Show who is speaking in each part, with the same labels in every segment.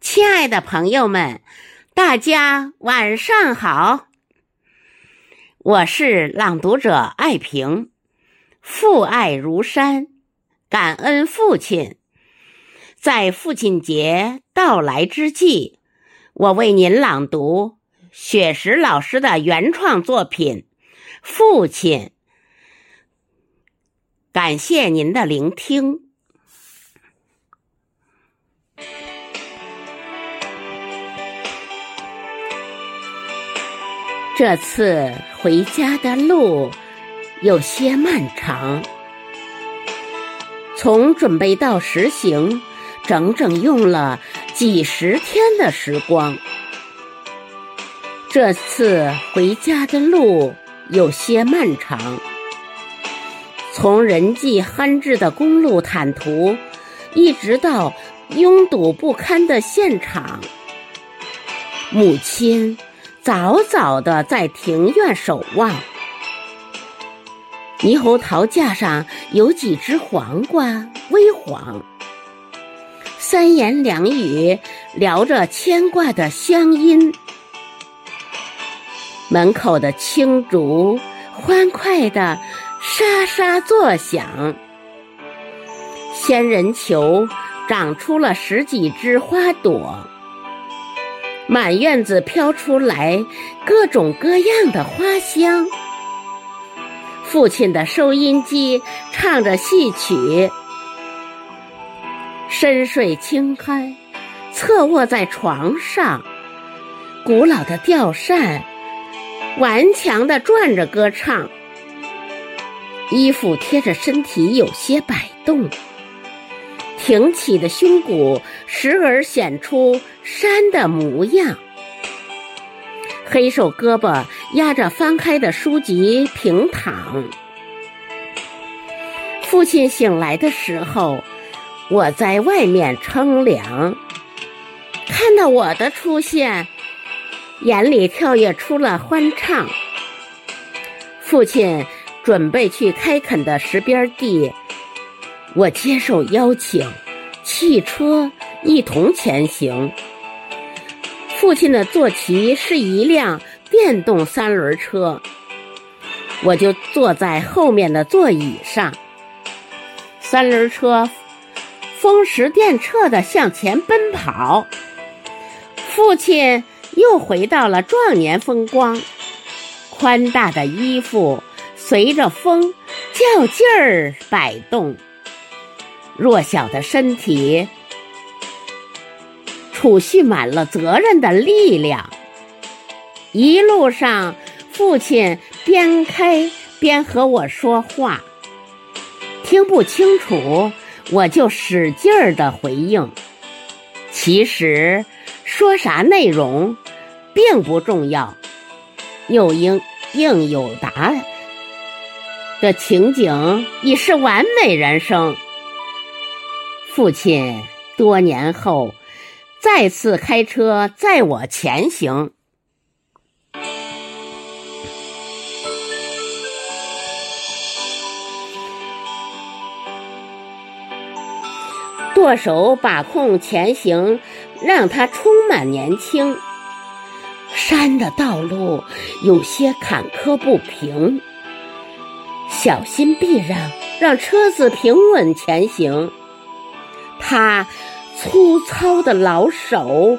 Speaker 1: 亲爱的朋友们，大家晚上好！我是朗读者艾萍，父爱如山，感恩父亲。在父亲节到来之际，我为您朗读雪石老师的原创作品《父亲》。感谢您的聆听。这次回家的路有些漫长，从准备到实行，整整用了几十天的时光。这次回家的路有些漫长，从人迹罕至的公路坦途，一直到拥堵不堪的现场，母亲。早早的在庭院守望，猕猴桃架上有几只黄瓜，微黄。三言两语聊着牵挂的乡音，门口的青竹欢快的沙沙作响，仙人球长出了十几枝花朵。满院子飘出来各种各样的花香，父亲的收音机唱着戏曲，深睡轻酣，侧卧在床上，古老的吊扇顽强地转着歌唱，衣服贴着身体有些摆动。挺起的胸骨时而显出山的模样，黑手胳膊压着翻开的书籍平躺。父亲醒来的时候，我在外面乘凉，看到我的出现，眼里跳跃出了欢畅。父亲准备去开垦的石边地。我接受邀请，汽车一同前行。父亲的坐骑是一辆电动三轮车，我就坐在后面的座椅上。三轮车风驰电掣地向前奔跑，父亲又回到了壮年风光。宽大的衣服随着风较劲儿摆动。弱小的身体储蓄满了责任的力量。一路上，父亲边开边和我说话，听不清楚我就使劲儿的回应。其实说啥内容并不重要，又应应有答案的情景已是完美人生。父亲多年后再次开车载我前行，舵手把控前行，让他充满年轻。山的道路有些坎坷不平，小心避让，让车子平稳前行。他粗糙的老手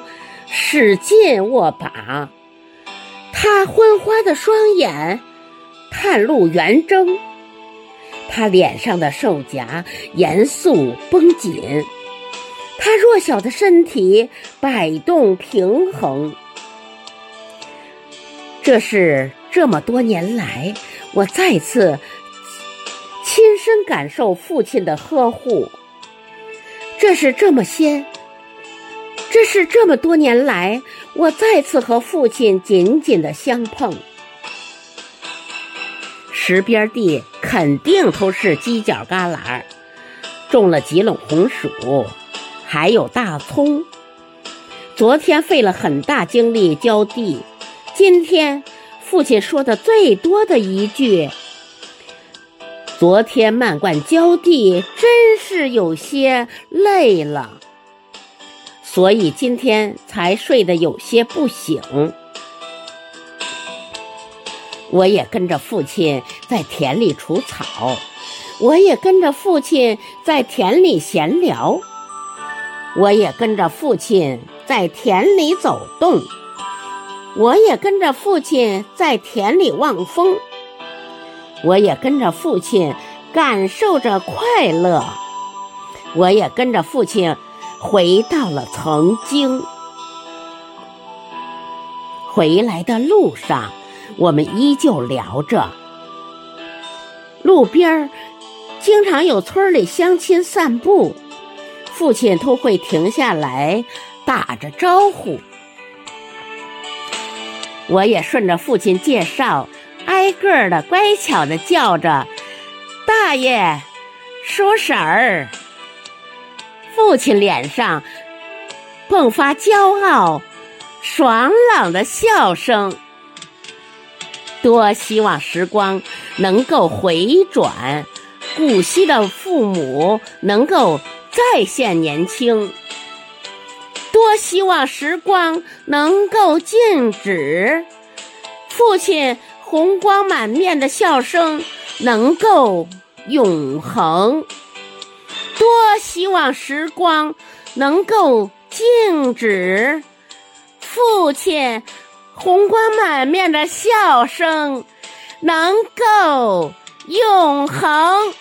Speaker 1: 使劲握把，他昏花的双眼探路圆睁，他脸上的瘦颊严肃绷紧，他弱小的身体摆动平衡。这是这么多年来，我再次亲身感受父亲的呵护。这是这么些，这是这么多年来，我再次和父亲紧紧的相碰。石边地肯定都是犄角旮旯，种了几垄红薯，还有大葱。昨天费了很大精力浇地，今天父亲说的最多的一句。昨天漫灌浇地，真是有些累了。所以今天才睡得有些不醒。我也跟着父亲在田里除草，我也跟着父亲在田里闲聊，我也跟着父亲在田里走动，我也跟着父亲在田里望风，我也跟着父亲感受着快乐，我也跟着父亲回到了曾经。回来的路上。我们依旧聊着，路边儿经常有村里乡亲散步，父亲都会停下来打着招呼。我也顺着父亲介绍，挨个的乖巧的叫着大爷、叔婶儿。父亲脸上迸发骄傲、爽朗的笑声。多希望时光能够回转，古稀的父母能够再现年轻。多希望时光能够静止，父亲红光满面的笑声能够永恒。多希望时光能够静止，父亲。红光满面的笑声，能够永恒。